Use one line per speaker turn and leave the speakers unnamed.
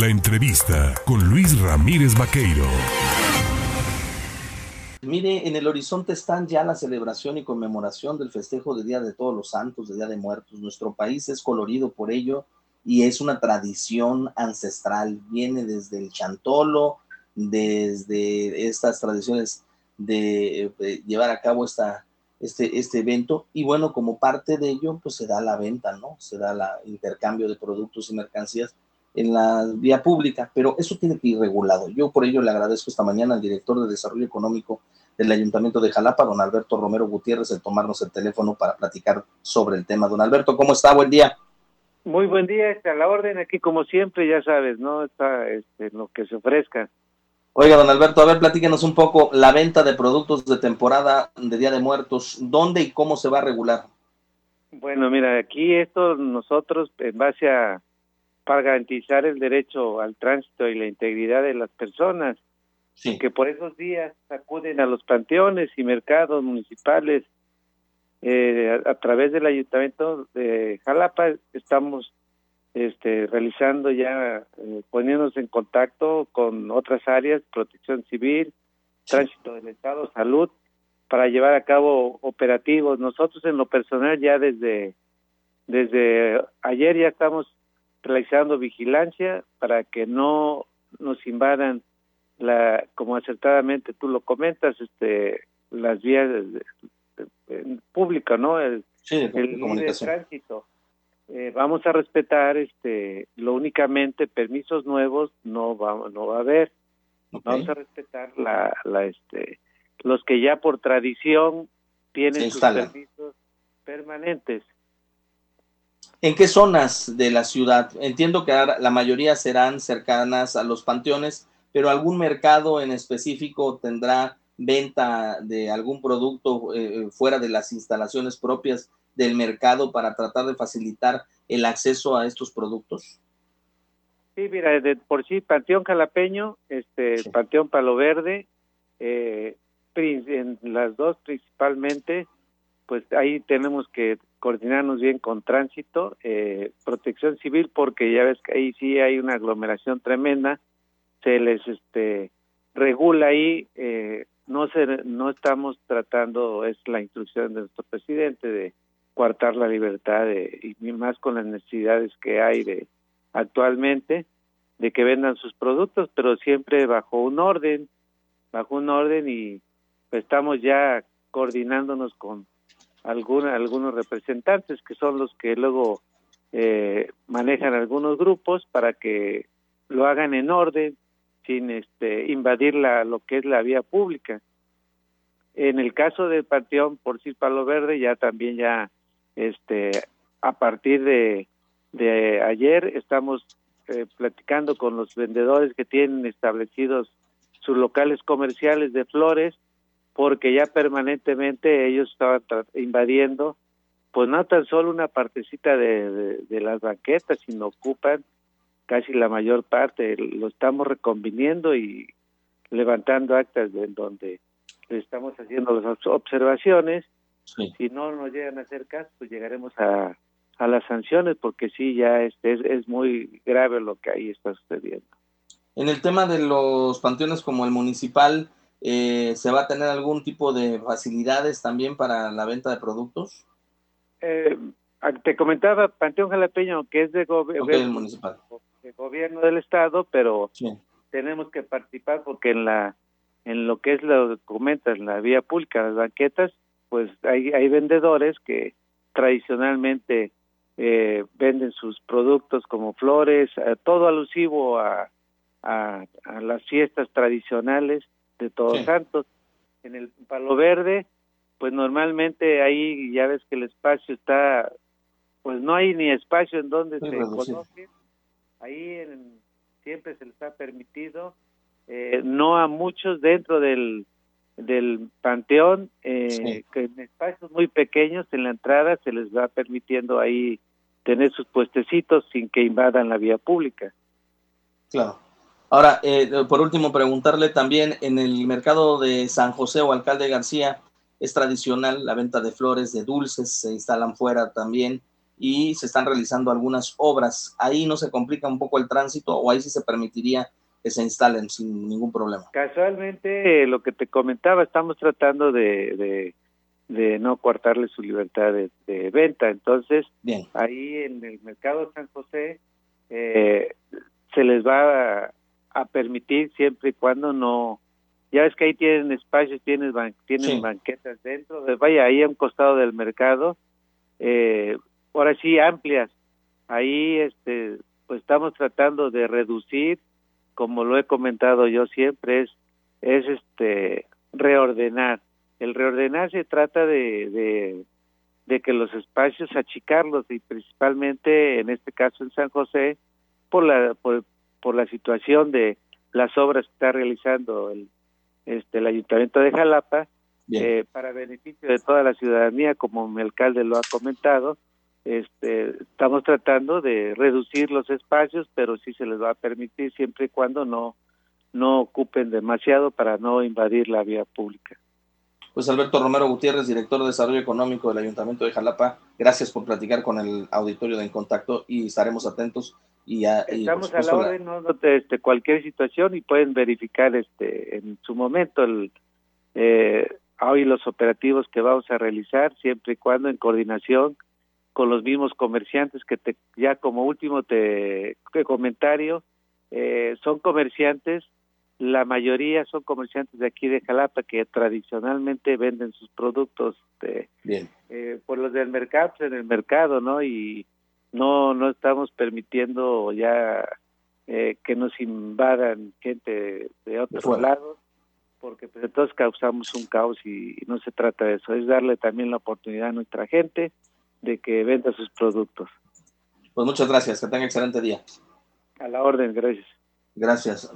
La entrevista con Luis Ramírez Vaqueiro.
Mire, en el horizonte están ya la celebración y conmemoración del festejo de Día de Todos los Santos, de Día de Muertos. Nuestro país es colorido por ello y es una tradición ancestral. Viene desde el chantolo, desde estas tradiciones de, de llevar a cabo esta, este, este evento y bueno, como parte de ello, pues se da la venta, ¿no? Se da el intercambio de productos y mercancías en la vía pública, pero eso tiene que ir regulado. Yo por ello le agradezco esta mañana al director de Desarrollo Económico del Ayuntamiento de Jalapa, don Alberto Romero Gutiérrez, el tomarnos el teléfono para platicar sobre el tema. Don Alberto, ¿cómo está? Buen día.
Muy buen día, a la orden aquí como siempre, ya sabes, ¿no? Está este, lo que se ofrezca.
Oiga, don Alberto, a ver, platíquenos un poco la venta de productos de temporada de Día de Muertos, ¿dónde y cómo se va a regular?
Bueno, mira, aquí esto nosotros en base a para garantizar el derecho al tránsito y la integridad de las personas, que por esos días acuden a los panteones y mercados municipales eh, a, través del ayuntamiento de Jalapa estamos este, realizando ya, eh, poniéndonos en contacto con otras áreas, protección civil, tránsito del Estado, salud, para llevar a cabo operativos. Nosotros en lo personal ya desde, desde ayer ya estamos realizando vigilancia para que no nos invadan la como acertadamente tú lo comentas este las vías públicas no el, el tránsito. Eh, vamos a respetar este lo únicamente permisos nuevos no va no va a haber. Vamos a respetar la la este los que ya por tradición tienen sus permisos permanentes
¿En qué zonas de la ciudad? Entiendo que la mayoría serán cercanas a los panteones, pero algún mercado en específico tendrá venta de algún producto eh, fuera de las instalaciones propias del mercado para tratar de facilitar el acceso a estos productos?
Sí, mira, de, por sí, Panteón Jalapeño, este, Panteón Palo Verde, eh, en las dos principalmente, pues ahí tenemos que coordinarnos bien con tránsito, eh, protección civil, porque ya ves que ahí sí hay una aglomeración tremenda, se les este regula ahí, eh, no se, no estamos tratando, es la instrucción de nuestro presidente de coartar la libertad de, y más con las necesidades que hay de actualmente de que vendan sus productos, pero siempre bajo un orden, bajo un orden y estamos ya coordinándonos con alguna, algunos representantes que son los que luego eh, manejan algunos grupos para que lo hagan en orden sin este invadir la lo que es la vía pública. En el caso del panteón por sí palo verde ya también ya este a partir de de ayer estamos eh, platicando con los vendedores que tienen establecidos sus locales comerciales de flores porque ya permanentemente ellos estaban invadiendo, pues no tan solo una partecita de, de, las banquetas, sino ocupan casi la mayor parte. Lo estamos reconviniendo y levantando actas de donde le estamos haciendo las observaciones. Si no nos llegan a hacer caso, pues llegaremos a, a las sanciones, porque sí, ya este, es, es muy grave lo que ahí está sucediendo.
En el tema de los panteones como el municipal, eh, ¿Se va a tener algún tipo de facilidades también para la venta de productos?
Eh, te comentaba Panteón Jalapeño, que es de,
municipal.
de gobierno del Estado, pero tenemos que participar porque en la en lo que es lo que comentas, en la vía pública, las banquetas, pues hay, hay vendedores que tradicionalmente eh, venden sus productos como flores, todo alusivo a, a, las fiestas tradicionales de Todos Santos. En el Palo Verde, pues normalmente ahí ya ves que el espacio está, pues no hay ni espacio en donde se conoce. Ahí siempre se les ha permitido, eh, no a muchos dentro del, del panteón, eh, que en espacios muy pequeños en la entrada se les va permitiendo ahí tener sus puestecitos sin que invadan la vía pública.
Claro. Ahora, eh, por último, preguntarle también, en el mercado de San José o Alcalde García, es tradicional la venta de flores, de dulces, se instalan fuera también y se están realizando algunas obras. Ahí no se complica un poco el tránsito o ahí sí se permitiría que se instalen sin ningún problema.
Casualmente, lo que te comentaba, estamos tratando de, de, no coartarle su libertad de, venta. Entonces, Bien. ahí en el mercado de San José eh, se les va a, permitir siempre y cuando no... Ya ves que ahí tienen espacios, tienen, tienen banquetas dentro, vaya, ahí a un costado del mercado, eh, ahora sí amplias. Ahí este pues estamos tratando de reducir como lo he comentado yo siempre, es, es este reordenar. El reordenar se trata de, de, que los espacios achicarlos y principalmente en este caso en San José por la por, por la situación de las obras que está realizando el este el ayuntamiento de Jalapa eh, para beneficio de toda la ciudadanía como mi alcalde lo ha comentado este, estamos tratando de reducir los espacios, pero sí se les va a permitir siempre y cuando no, no ocupen demasiado para no invadir la vía pública.
Pues Alberto Romero Gutiérrez, director de Desarrollo Económico del Ayuntamiento de Jalapa, gracias por platicar con el auditorio de En Contacto y estaremos atentos. Y,
Estamos a la orden de este, cualquier situación y pueden verificar este en su momento el, eh, hoy los operativos que vamos a realizar, siempre y cuando en coordinación con los mismos comerciantes que te, ya como último te, comentario, eh, son comerciantes, la mayoría son comerciantes de aquí de Jalapa que tradicionalmente venden sus productos de, eh, por los del mercado, pues, en el mercado, ¿no? Y no, no estamos permitiendo ya eh, que nos invadan gente de otros lados porque pues entonces causamos un caos y no se trata de eso, es darle también la oportunidad a nuestra gente de que venda sus productos.
Pues muchas gracias, que tenga excelente día.
A la orden, gracias.
Gracias.